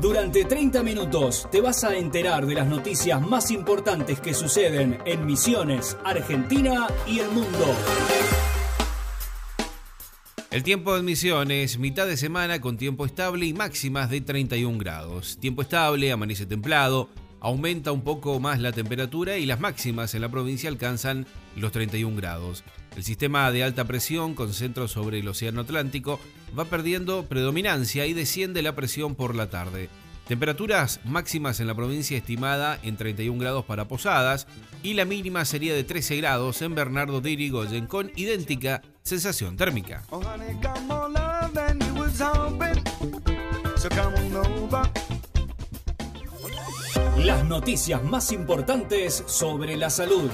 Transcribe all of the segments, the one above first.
Durante 30 minutos te vas a enterar de las noticias más importantes que suceden en Misiones, Argentina y el mundo. El tiempo de Misiones, mitad de semana con tiempo estable y máximas de 31 grados. Tiempo estable, amanece templado, aumenta un poco más la temperatura y las máximas en la provincia alcanzan los 31 grados. El sistema de alta presión con centro sobre el Océano Atlántico va perdiendo predominancia y desciende la presión por la tarde. Temperaturas máximas en la provincia estimada en 31 grados para Posadas y la mínima sería de 13 grados en Bernardo de Irigoyen con idéntica sensación térmica. Las noticias más importantes sobre la salud.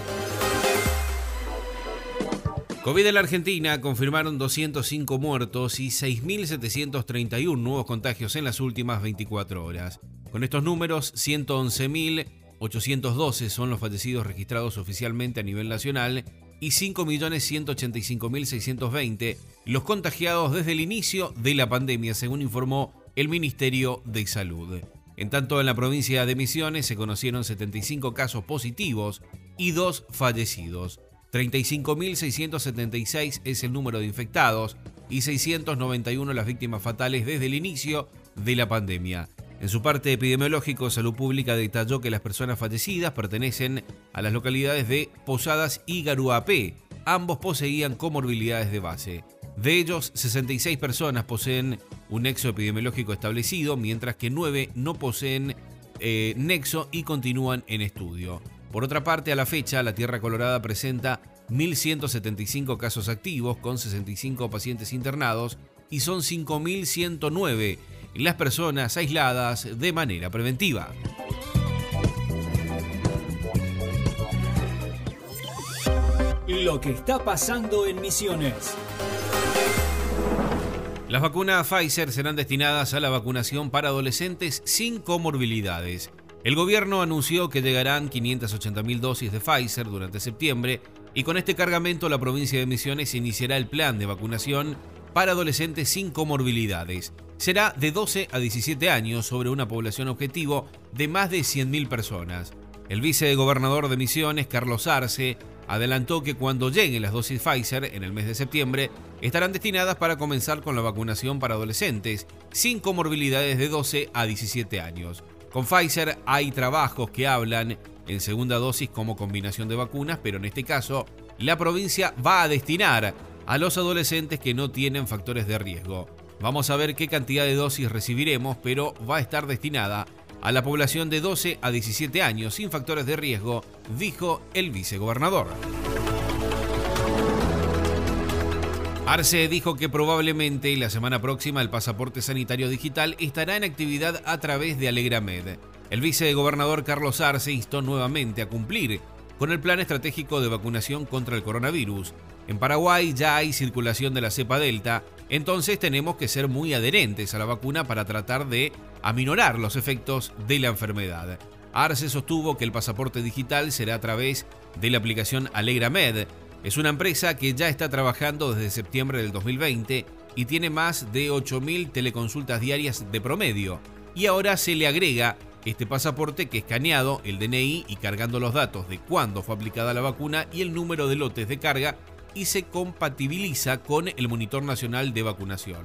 COVID en la Argentina confirmaron 205 muertos y 6.731 nuevos contagios en las últimas 24 horas. Con estos números, 111.812 son los fallecidos registrados oficialmente a nivel nacional y 5.185.620 los contagiados desde el inicio de la pandemia, según informó el Ministerio de Salud. En tanto, en la provincia de Misiones se conocieron 75 casos positivos y dos fallecidos. 35.676 es el número de infectados y 691 las víctimas fatales desde el inicio de la pandemia. En su parte epidemiológico, Salud Pública detalló que las personas fallecidas pertenecen a las localidades de Posadas y Garuapé. Ambos poseían comorbilidades de base. De ellos, 66 personas poseen un nexo epidemiológico establecido, mientras que 9 no poseen eh, nexo y continúan en estudio. Por otra parte, a la fecha, la Tierra Colorada presenta 1.175 casos activos con 65 pacientes internados y son 5.109 las personas aisladas de manera preventiva. Lo que está pasando en Misiones. Las vacunas Pfizer serán destinadas a la vacunación para adolescentes sin comorbilidades. El gobierno anunció que llegarán 580.000 dosis de Pfizer durante septiembre y con este cargamento la provincia de Misiones iniciará el plan de vacunación para adolescentes sin comorbilidades. Será de 12 a 17 años sobre una población objetivo de más de 100.000 personas. El vicegobernador de Misiones, Carlos Arce, adelantó que cuando lleguen las dosis Pfizer en el mes de septiembre, estarán destinadas para comenzar con la vacunación para adolescentes sin comorbilidades de 12 a 17 años. Con Pfizer hay trabajos que hablan en segunda dosis como combinación de vacunas, pero en este caso la provincia va a destinar a los adolescentes que no tienen factores de riesgo. Vamos a ver qué cantidad de dosis recibiremos, pero va a estar destinada a la población de 12 a 17 años sin factores de riesgo, dijo el vicegobernador. Arce dijo que probablemente la semana próxima el pasaporte sanitario digital estará en actividad a través de Alegramed. El vicegobernador Carlos Arce instó nuevamente a cumplir con el plan estratégico de vacunación contra el coronavirus. En Paraguay ya hay circulación de la cepa Delta, entonces tenemos que ser muy adherentes a la vacuna para tratar de aminorar los efectos de la enfermedad. Arce sostuvo que el pasaporte digital será a través de la aplicación Alegramed, es una empresa que ya está trabajando desde septiembre del 2020 y tiene más de 8.000 teleconsultas diarias de promedio. Y ahora se le agrega este pasaporte que escaneado el DNI y cargando los datos de cuándo fue aplicada la vacuna y el número de lotes de carga y se compatibiliza con el Monitor Nacional de Vacunación.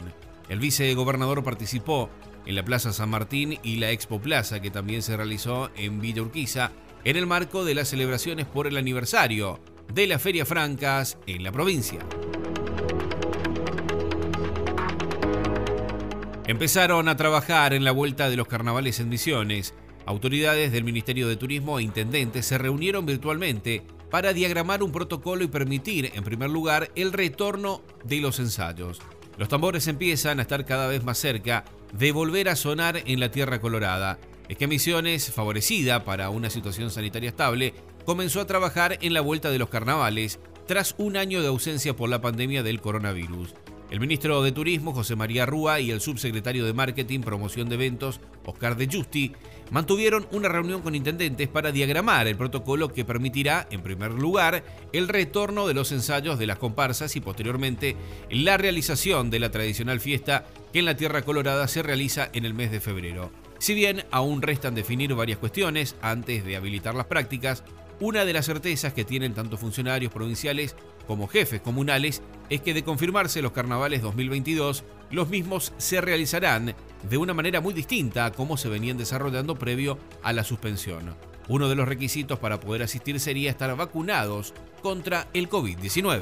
El vicegobernador participó en la Plaza San Martín y la Expo Plaza que también se realizó en Villa Urquiza en el marco de las celebraciones por el aniversario de las Ferias Francas en la provincia. Empezaron a trabajar en la vuelta de los carnavales en Misiones. Autoridades del Ministerio de Turismo e intendentes se reunieron virtualmente para diagramar un protocolo y permitir, en primer lugar, el retorno de los ensayos. Los tambores empiezan a estar cada vez más cerca de volver a sonar en la Tierra Colorada. Es que Misiones, favorecida para una situación sanitaria estable, comenzó a trabajar en la vuelta de los carnavales tras un año de ausencia por la pandemia del coronavirus. El ministro de Turismo, José María Rúa, y el subsecretario de Marketing, Promoción de Eventos, Oscar de Justi, mantuvieron una reunión con intendentes para diagramar el protocolo que permitirá, en primer lugar, el retorno de los ensayos de las comparsas y posteriormente la realización de la tradicional fiesta que en la Tierra Colorada se realiza en el mes de febrero. Si bien aún restan definir varias cuestiones antes de habilitar las prácticas, una de las certezas que tienen tanto funcionarios provinciales como jefes comunales es que de confirmarse los carnavales 2022, los mismos se realizarán de una manera muy distinta a cómo se venían desarrollando previo a la suspensión. Uno de los requisitos para poder asistir sería estar vacunados contra el COVID-19.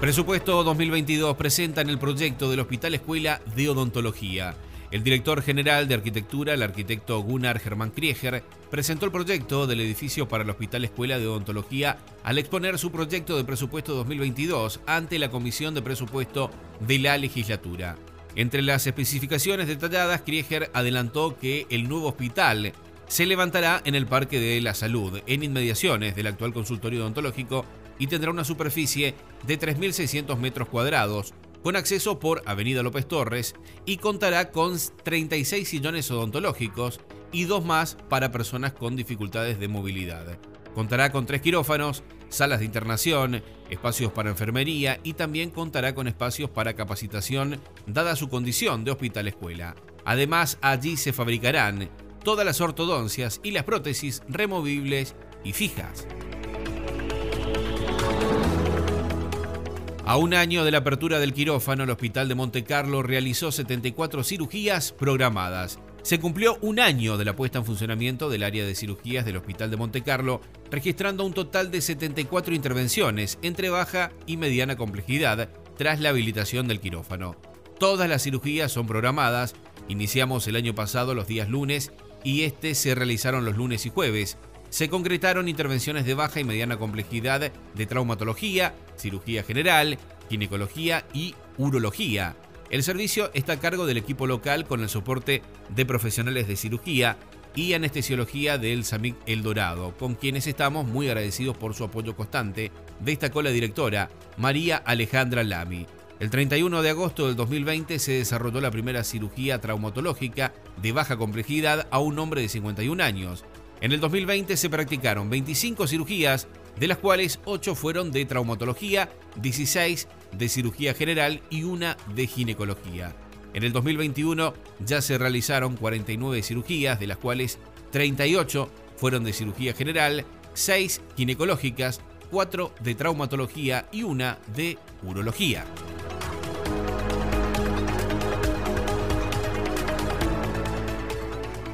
Presupuesto 2022 presenta en el proyecto del Hospital Escuela de Odontología. El director general de arquitectura, el arquitecto Gunnar Germán Krieger, presentó el proyecto del edificio para el Hospital Escuela de Odontología al exponer su proyecto de presupuesto 2022 ante la Comisión de Presupuesto de la legislatura. Entre las especificaciones detalladas, Krieger adelantó que el nuevo hospital se levantará en el Parque de la Salud, en inmediaciones del actual consultorio odontológico, y tendrá una superficie de 3.600 metros cuadrados, con acceso por Avenida López Torres y contará con 36 sillones odontológicos y dos más para personas con dificultades de movilidad. Contará con tres quirófanos, salas de internación, espacios para enfermería y también contará con espacios para capacitación dada su condición de hospital escuela. Además, allí se fabricarán todas las ortodoncias y las prótesis removibles y fijas. A un año de la apertura del quirófano, el Hospital de Monte Carlo realizó 74 cirugías programadas. Se cumplió un año de la puesta en funcionamiento del área de cirugías del Hospital de Monte Carlo, registrando un total de 74 intervenciones entre baja y mediana complejidad tras la habilitación del quirófano. Todas las cirugías son programadas, iniciamos el año pasado los días lunes y este se realizaron los lunes y jueves, se concretaron intervenciones de baja y mediana complejidad de traumatología, cirugía general, ginecología y urología. El servicio está a cargo del equipo local con el soporte de profesionales de cirugía y anestesiología del SAMIC El Dorado, con quienes estamos muy agradecidos por su apoyo constante, destacó la directora María Alejandra Lamy. El 31 de agosto del 2020 se desarrolló la primera cirugía traumatológica de baja complejidad a un hombre de 51 años, en el 2020 se practicaron 25 cirugías, de las cuales 8 fueron de traumatología, 16 de cirugía general y una de ginecología. En el 2021 ya se realizaron 49 cirugías, de las cuales 38 fueron de cirugía general, 6 ginecológicas, 4 de traumatología y una de urología.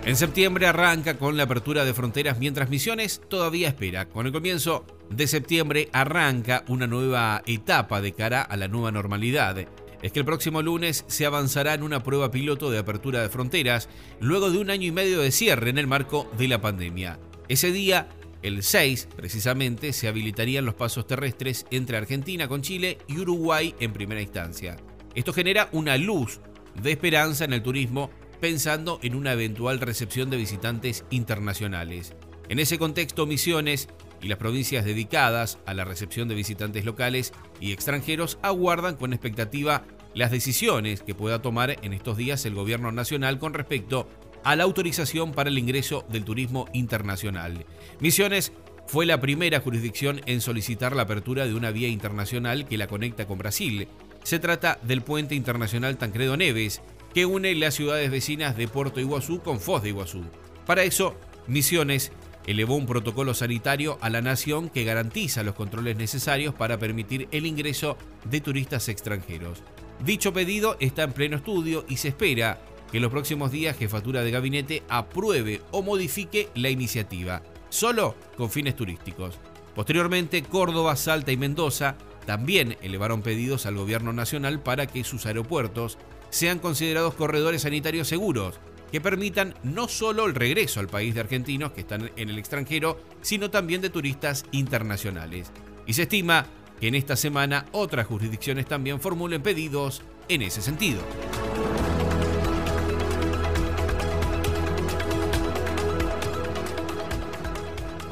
En septiembre arranca con la apertura de fronteras mientras Misiones todavía espera. Con el comienzo de septiembre arranca una nueva etapa de cara a la nueva normalidad. Es que el próximo lunes se avanzará en una prueba piloto de apertura de fronteras luego de un año y medio de cierre en el marco de la pandemia. Ese día, el 6 precisamente, se habilitarían los pasos terrestres entre Argentina con Chile y Uruguay en primera instancia. Esto genera una luz de esperanza en el turismo pensando en una eventual recepción de visitantes internacionales. En ese contexto, Misiones y las provincias dedicadas a la recepción de visitantes locales y extranjeros aguardan con expectativa las decisiones que pueda tomar en estos días el gobierno nacional con respecto a la autorización para el ingreso del turismo internacional. Misiones fue la primera jurisdicción en solicitar la apertura de una vía internacional que la conecta con Brasil. Se trata del puente internacional Tancredo Neves, que une las ciudades vecinas de Puerto Iguazú con Foz de Iguazú. Para eso, Misiones elevó un protocolo sanitario a la nación que garantiza los controles necesarios para permitir el ingreso de turistas extranjeros. Dicho pedido está en pleno estudio y se espera que en los próximos días Jefatura de Gabinete apruebe o modifique la iniciativa, solo con fines turísticos. Posteriormente, Córdoba, Salta y Mendoza también elevaron pedidos al gobierno nacional para que sus aeropuertos sean considerados corredores sanitarios seguros, que permitan no solo el regreso al país de argentinos que están en el extranjero, sino también de turistas internacionales. Y se estima que en esta semana otras jurisdicciones también formulen pedidos en ese sentido.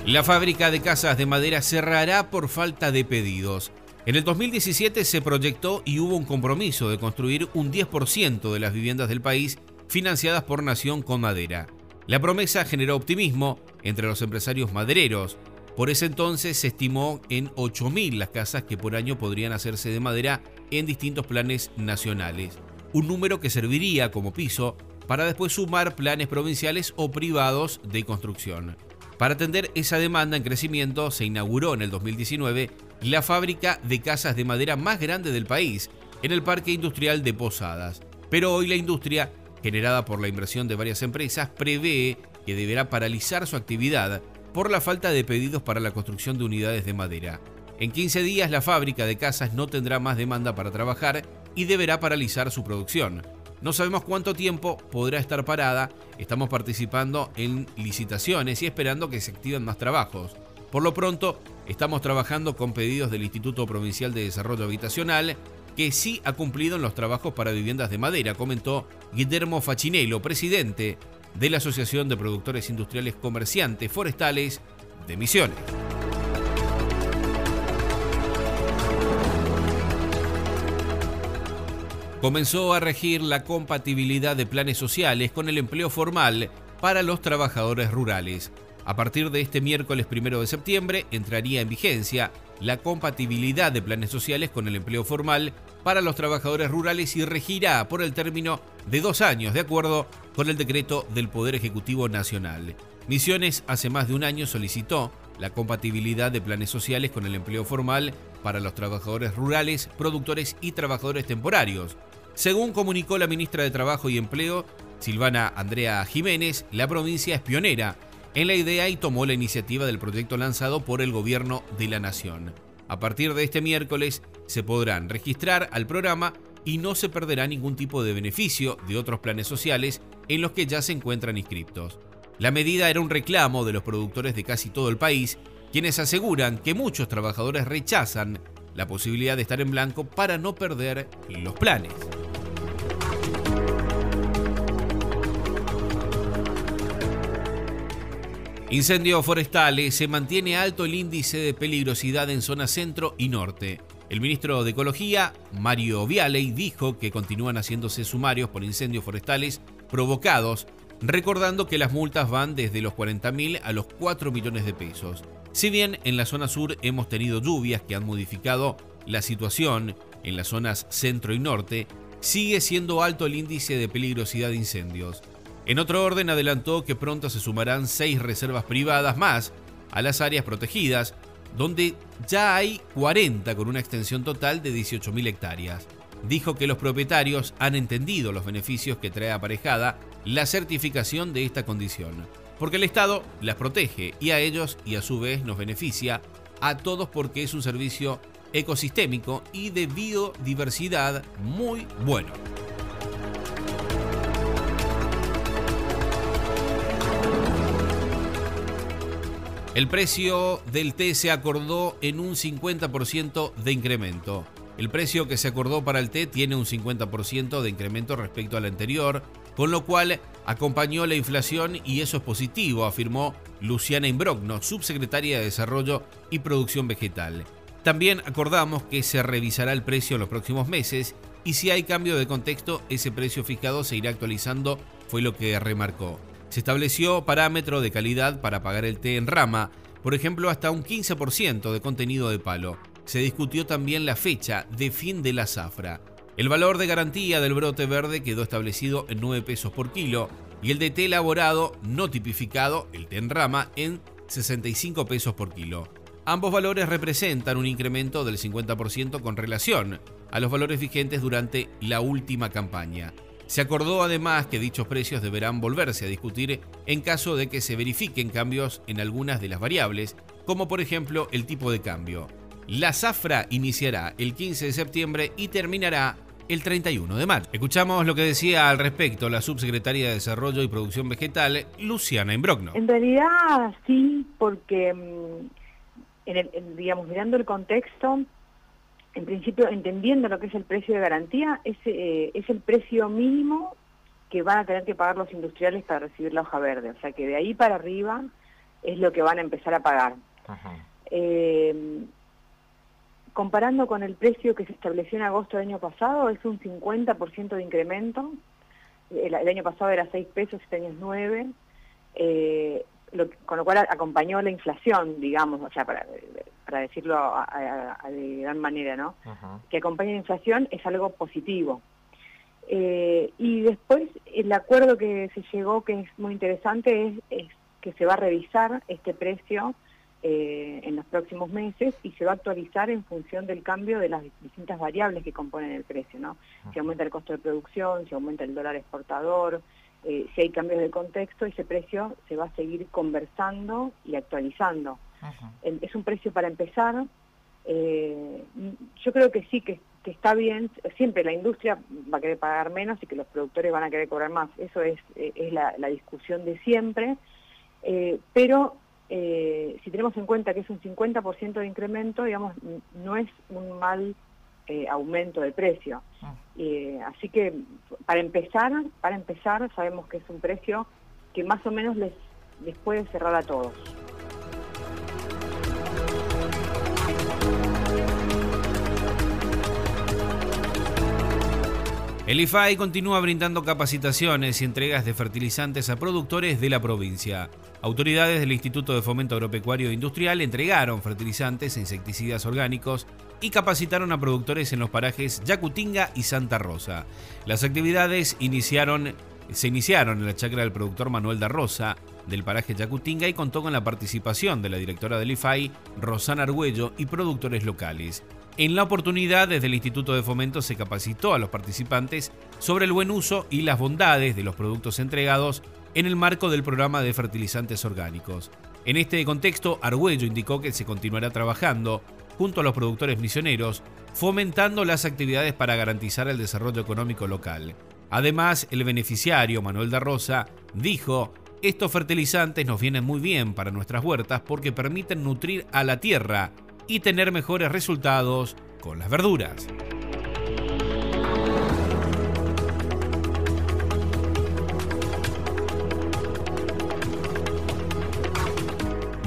La fábrica de casas de madera cerrará por falta de pedidos. En el 2017 se proyectó y hubo un compromiso de construir un 10% de las viviendas del país financiadas por Nación con Madera. La promesa generó optimismo entre los empresarios madereros. Por ese entonces se estimó en 8.000 las casas que por año podrían hacerse de madera en distintos planes nacionales. Un número que serviría como piso para después sumar planes provinciales o privados de construcción. Para atender esa demanda en crecimiento, se inauguró en el 2019 la fábrica de casas de madera más grande del país, en el Parque Industrial de Posadas. Pero hoy la industria, generada por la inversión de varias empresas, prevé que deberá paralizar su actividad por la falta de pedidos para la construcción de unidades de madera. En 15 días la fábrica de casas no tendrá más demanda para trabajar y deberá paralizar su producción. No sabemos cuánto tiempo podrá estar parada, estamos participando en licitaciones y esperando que se activen más trabajos. Por lo pronto, estamos trabajando con pedidos del Instituto Provincial de Desarrollo Habitacional, que sí ha cumplido en los trabajos para viviendas de madera, comentó Guillermo Facinello, presidente de la Asociación de Productores Industriales Comerciantes Forestales de Misiones. comenzó a regir la compatibilidad de planes sociales con el empleo formal para los trabajadores rurales. A partir de este miércoles 1 de septiembre entraría en vigencia la compatibilidad de planes sociales con el empleo formal para los trabajadores rurales y regirá por el término de dos años, de acuerdo con el decreto del Poder Ejecutivo Nacional. Misiones hace más de un año solicitó la compatibilidad de planes sociales con el empleo formal para los trabajadores rurales, productores y trabajadores temporarios. Según comunicó la ministra de Trabajo y Empleo, Silvana Andrea Jiménez, la provincia es pionera en la idea y tomó la iniciativa del proyecto lanzado por el gobierno de la nación. A partir de este miércoles se podrán registrar al programa y no se perderá ningún tipo de beneficio de otros planes sociales en los que ya se encuentran inscriptos. La medida era un reclamo de los productores de casi todo el país, quienes aseguran que muchos trabajadores rechazan la posibilidad de estar en blanco para no perder los planes. Incendios forestales. Se mantiene alto el índice de peligrosidad en zona centro y norte. El ministro de Ecología, Mario Vialey, dijo que continúan haciéndose sumarios por incendios forestales provocados, recordando que las multas van desde los 40.000 a los 4 millones de pesos. Si bien en la zona sur hemos tenido lluvias que han modificado la situación, en las zonas centro y norte sigue siendo alto el índice de peligrosidad de incendios. En otro orden, adelantó que pronto se sumarán seis reservas privadas más a las áreas protegidas, donde ya hay 40 con una extensión total de 18.000 hectáreas. Dijo que los propietarios han entendido los beneficios que trae aparejada la certificación de esta condición, porque el Estado las protege y a ellos y a su vez nos beneficia a todos porque es un servicio ecosistémico y de biodiversidad muy bueno. El precio del té se acordó en un 50% de incremento. El precio que se acordó para el té tiene un 50% de incremento respecto al anterior, con lo cual acompañó la inflación y eso es positivo, afirmó Luciana Imbrogno, subsecretaria de Desarrollo y Producción Vegetal. También acordamos que se revisará el precio en los próximos meses y si hay cambio de contexto, ese precio fijado se irá actualizando, fue lo que remarcó. Se estableció parámetro de calidad para pagar el té en rama, por ejemplo hasta un 15% de contenido de palo. Se discutió también la fecha de fin de la zafra. El valor de garantía del brote verde quedó establecido en 9 pesos por kilo y el de té elaborado no tipificado, el té en rama, en 65 pesos por kilo. Ambos valores representan un incremento del 50% con relación a los valores vigentes durante la última campaña. Se acordó además que dichos precios deberán volverse a discutir en caso de que se verifiquen cambios en algunas de las variables, como por ejemplo el tipo de cambio. La zafra iniciará el 15 de septiembre y terminará el 31 de marzo. Escuchamos lo que decía al respecto la subsecretaria de Desarrollo y Producción Vegetal, Luciana Imbrogno. En realidad sí, porque mm, digamos, mirando el contexto, en principio, entendiendo lo que es el precio de garantía, es, eh, es el precio mínimo que van a tener que pagar los industriales para recibir la hoja verde. O sea que de ahí para arriba es lo que van a empezar a pagar. Eh, comparando con el precio que se estableció en agosto del año pasado, es un 50% de incremento. El, año pasado era 6 pesos, este año es 9. Eh, con lo cual acompañó la inflación, digamos, o sea, para, para decirlo de gran manera, ¿no? Que acompaña la inflación es algo positivo. Eh, y después el acuerdo que se llegó, que es muy interesante, es, que se va a revisar este precio eh, en los próximos meses y se va a actualizar en función del cambio de las distintas variables que componen el precio, ¿no? Si aumenta el costo de producción, si aumenta el dólar exportador, eh, si hay cambios de contexto, ese precio se va a seguir conversando y actualizando. Es un precio para empezar. Eh, yo creo que sí, que, está bien. Siempre la industria va a querer pagar menos y que los productores van a querer cobrar más. Eso es, eh, es la, discusión de siempre. pero si tenemos en cuenta que es un 50% de incremento, digamos, no es un mal aumento de precio. Ah. así que para empezar, para empezar, sabemos que es un precio que más o menos les, les puede cerrar a todos. El IFAI continúa brindando capacitaciones y entregas de fertilizantes a productores de la provincia. Autoridades del Instituto de Fomento Agropecuario e Industrial entregaron fertilizantes e insecticidas orgánicos y capacitaron a productores en los parajes Yacutinga y Santa Rosa. Las actividades se iniciaron en la chacra del productor Manuel da Rosa del paraje Yacutinga y contó con la participación de la directora del IFAI, Rosana Argüello, y productores locales. En la oportunidad, desde el Instituto de Fomento se capacitó a los participantes sobre el buen uso y las bondades de los productos entregados en el marco del programa de fertilizantes orgánicos. En este contexto, Argüello indicó que se continuará trabajando junto a los productores misioneros, fomentando las actividades para garantizar el desarrollo económico local. Además, el beneficiario, Manuel da Rosa, dijo, estos fertilizantes nos vienen muy bien para nuestras huertas porque permiten nutrir a la tierra y tener mejores resultados con las verduras.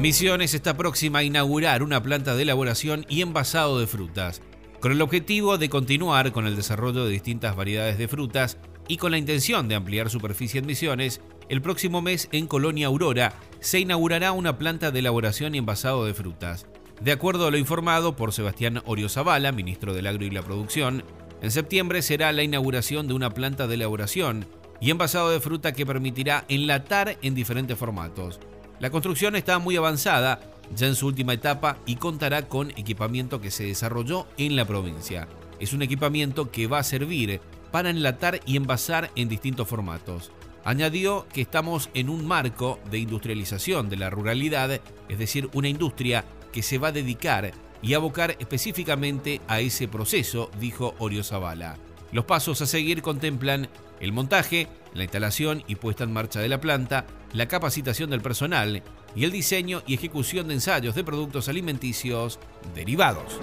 Misiones está próxima a inaugurar una planta de elaboración y envasado de frutas, con el objetivo de continuar con el desarrollo de distintas variedades de frutas y con la intención de ampliar superficie en Misiones, el próximo mes en Colonia Aurora se inaugurará una planta de elaboración y envasado de frutas. De acuerdo a lo informado por Sebastián Zavala, ministro del Agro y la Producción, en septiembre será la inauguración de una planta de elaboración y envasado de fruta que permitirá enlatar en diferentes formatos. La construcción está muy avanzada, ya en su última etapa, y contará con equipamiento que se desarrolló en la provincia. Es un equipamiento que va a servir para enlatar y envasar en distintos formatos. Añadió que estamos en un marco de industrialización de la ruralidad, es decir, una industria que se va a dedicar y abocar específicamente a ese proceso, dijo Orio Zavala. Los pasos a seguir contemplan el montaje, la instalación y puesta en marcha de la planta, la capacitación del personal y el diseño y ejecución de ensayos de productos alimenticios derivados.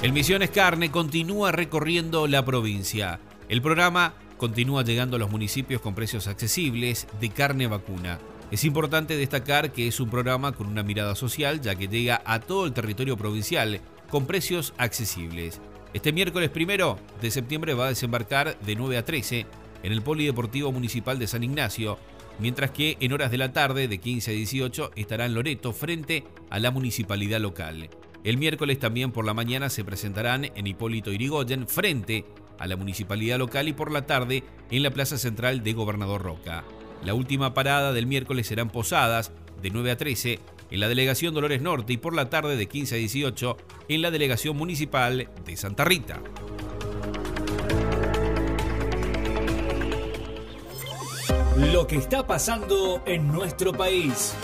El Misiones Carne continúa recorriendo la provincia. El programa continúa llegando a los municipios con precios accesibles de carne vacuna. Es importante destacar que es un programa con una mirada social ya que llega a todo el territorio provincial con precios accesibles. Este miércoles primero de septiembre va a desembarcar de 9 a 13 en el Polideportivo Municipal de San Ignacio, mientras que en horas de la tarde de 15 a 18 estará en Loreto frente a la municipalidad local. El miércoles también por la mañana se presentarán en Hipólito Irigoyen frente a la municipalidad local y por la tarde en la Plaza Central de Gobernador Roca. La última parada del miércoles serán Posadas, de 9 a 13, en la Delegación Dolores Norte y por la tarde de 15 a 18 en la Delegación Municipal de Santa Rita. Lo que está pasando en nuestro país.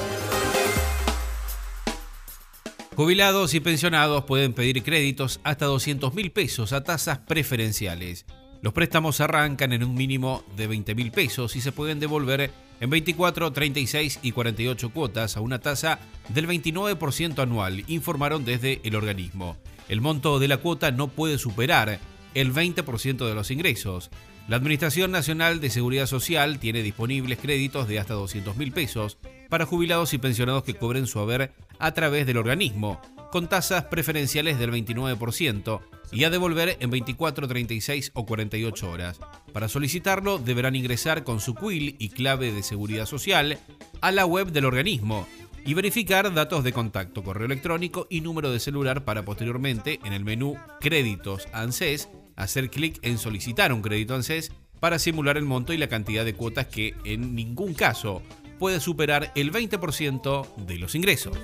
Jubilados y pensionados pueden pedir créditos hasta 200 mil pesos a tasas preferenciales. Los préstamos arrancan en un mínimo de 20 mil pesos y se pueden devolver en 24, 36 y 48 cuotas a una tasa del 29% anual, informaron desde el organismo. El monto de la cuota no puede superar el 20% de los ingresos. La Administración Nacional de Seguridad Social tiene disponibles créditos de hasta 200 mil pesos para jubilados y pensionados que cobren su haber a través del organismo, con tasas preferenciales del 29% y a devolver en 24, 36 o 48 horas. Para solicitarlo deberán ingresar con su quill y clave de seguridad social a la web del organismo y verificar datos de contacto, correo electrónico y número de celular para posteriormente en el menú Créditos ANSES hacer clic en solicitar un crédito ANSES para simular el monto y la cantidad de cuotas que en ningún caso puede superar el 20% de los ingresos.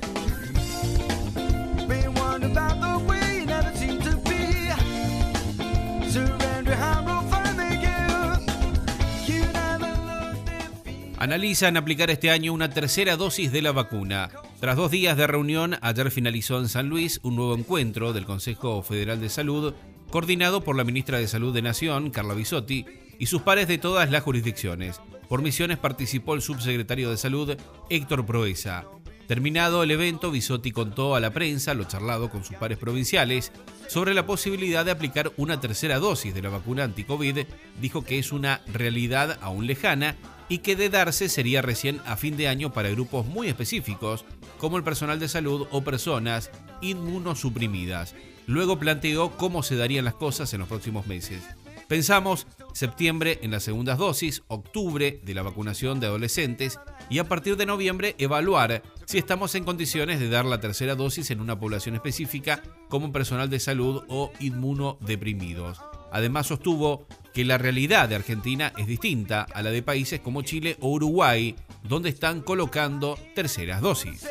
Analizan aplicar este año una tercera dosis de la vacuna. Tras dos días de reunión, ayer finalizó en San Luis un nuevo encuentro del Consejo Federal de Salud coordinado por la ministra de Salud de Nación, Carla Bisotti, y sus pares de todas las jurisdicciones. Por misiones participó el subsecretario de Salud, Héctor Proeza. Terminado el evento, Bisotti contó a la prensa lo charlado con sus pares provinciales sobre la posibilidad de aplicar una tercera dosis de la vacuna anti-COVID. Dijo que es una realidad aún lejana y que de darse sería recién a fin de año para grupos muy específicos, como el personal de salud o personas inmunosuprimidas. Luego planteó cómo se darían las cosas en los próximos meses. Pensamos septiembre en las segundas dosis, octubre de la vacunación de adolescentes y a partir de noviembre evaluar si estamos en condiciones de dar la tercera dosis en una población específica como personal de salud o inmunodeprimidos. Además sostuvo que la realidad de Argentina es distinta a la de países como Chile o Uruguay, donde están colocando terceras dosis.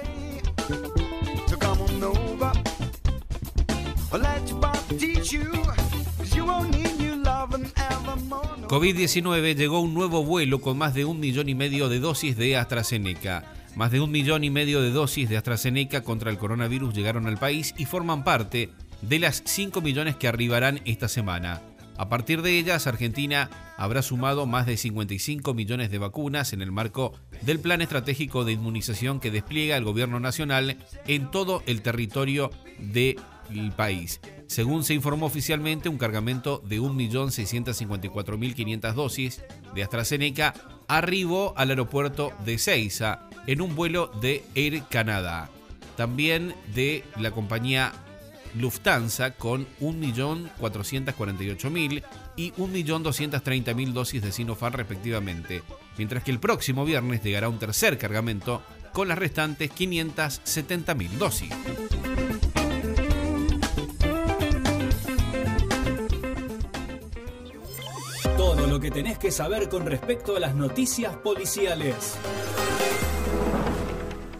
COVID-19 llegó un nuevo vuelo con más de un millón y medio de dosis de AstraZeneca. Más de un millón y medio de dosis de AstraZeneca contra el coronavirus llegaron al país y forman parte de las 5 millones que arribarán esta semana. A partir de ellas, Argentina habrá sumado más de 55 millones de vacunas en el marco del plan estratégico de inmunización que despliega el gobierno nacional en todo el territorio de el país. Según se informó oficialmente, un cargamento de 1.654.500 dosis de AstraZeneca arribó al aeropuerto de Ceiza en un vuelo de Air Canada. También de la compañía Lufthansa con 1.448.000 y 1.230.000 dosis de Sinopharm respectivamente, mientras que el próximo viernes llegará un tercer cargamento con las restantes 570.000 dosis. lo que tenés que saber con respecto a las noticias policiales.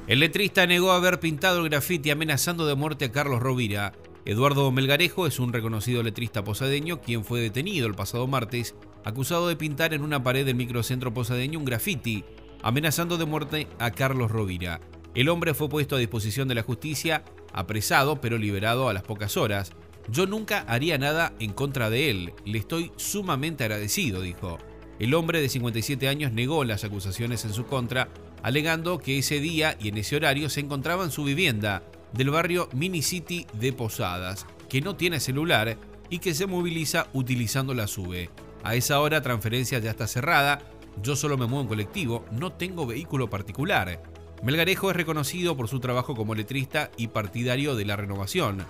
El letrista negó haber pintado el grafiti amenazando de muerte a Carlos Rovira. Eduardo Melgarejo es un reconocido letrista posadeño quien fue detenido el pasado martes acusado de pintar en una pared del microcentro posadeño un grafiti amenazando de muerte a Carlos Rovira. El hombre fue puesto a disposición de la justicia, apresado pero liberado a las pocas horas. Yo nunca haría nada en contra de él, le estoy sumamente agradecido, dijo. El hombre de 57 años negó las acusaciones en su contra, alegando que ese día y en ese horario se encontraba en su vivienda del barrio Mini City de Posadas, que no tiene celular y que se moviliza utilizando la SUBE. A esa hora transferencia ya está cerrada, yo solo me muevo en colectivo, no tengo vehículo particular. Melgarejo es reconocido por su trabajo como letrista y partidario de la renovación.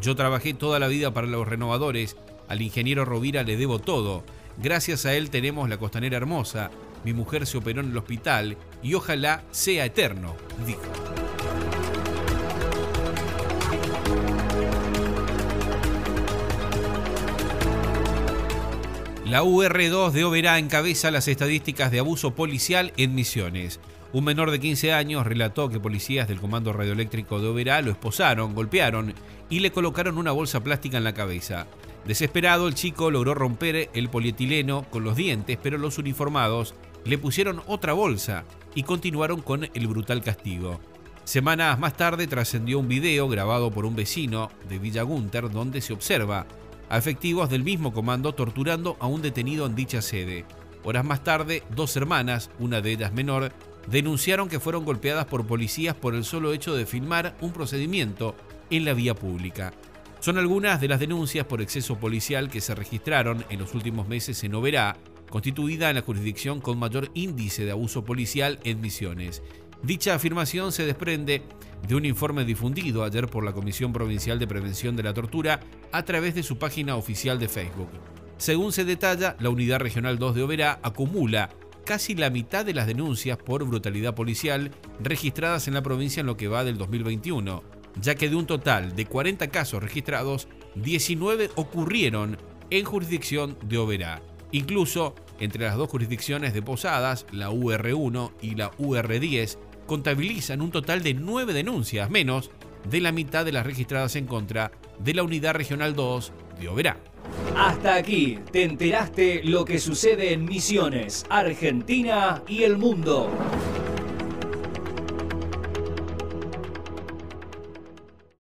Yo trabajé toda la vida para los renovadores, al ingeniero Rovira le debo todo. Gracias a él tenemos la costanera hermosa, mi mujer se operó en el hospital y ojalá sea eterno, dijo. La UR2 de Oberá encabeza las estadísticas de abuso policial en Misiones. Un menor de 15 años relató que policías del Comando Radioeléctrico de Oberá lo esposaron, golpearon y le colocaron una bolsa plástica en la cabeza. Desesperado, el chico logró romper el polietileno con los dientes, pero los uniformados le pusieron otra bolsa y continuaron con el brutal castigo. Semanas más tarde trascendió un video grabado por un vecino de Villa Gunter donde se observa a efectivos del mismo comando torturando a un detenido en dicha sede. Horas más tarde, dos hermanas, una de ellas menor, denunciaron que fueron golpeadas por policías por el solo hecho de filmar un procedimiento en la vía pública. Son algunas de las denuncias por exceso policial que se registraron en los últimos meses en Oberá, constituida en la jurisdicción con mayor índice de abuso policial en Misiones. Dicha afirmación se desprende de un informe difundido ayer por la Comisión Provincial de Prevención de la Tortura a través de su página oficial de Facebook. Según se detalla, la Unidad Regional 2 de Oberá acumula casi la mitad de las denuncias por brutalidad policial registradas en la provincia en lo que va del 2021, ya que de un total de 40 casos registrados, 19 ocurrieron en jurisdicción de Oberá. Incluso entre las dos jurisdicciones de Posadas, la UR1 y la UR10, contabilizan un total de nueve denuncias, menos de la mitad de las registradas en contra de la Unidad Regional 2 de Oberá. Hasta aquí te enteraste lo que sucede en Misiones, Argentina y el mundo.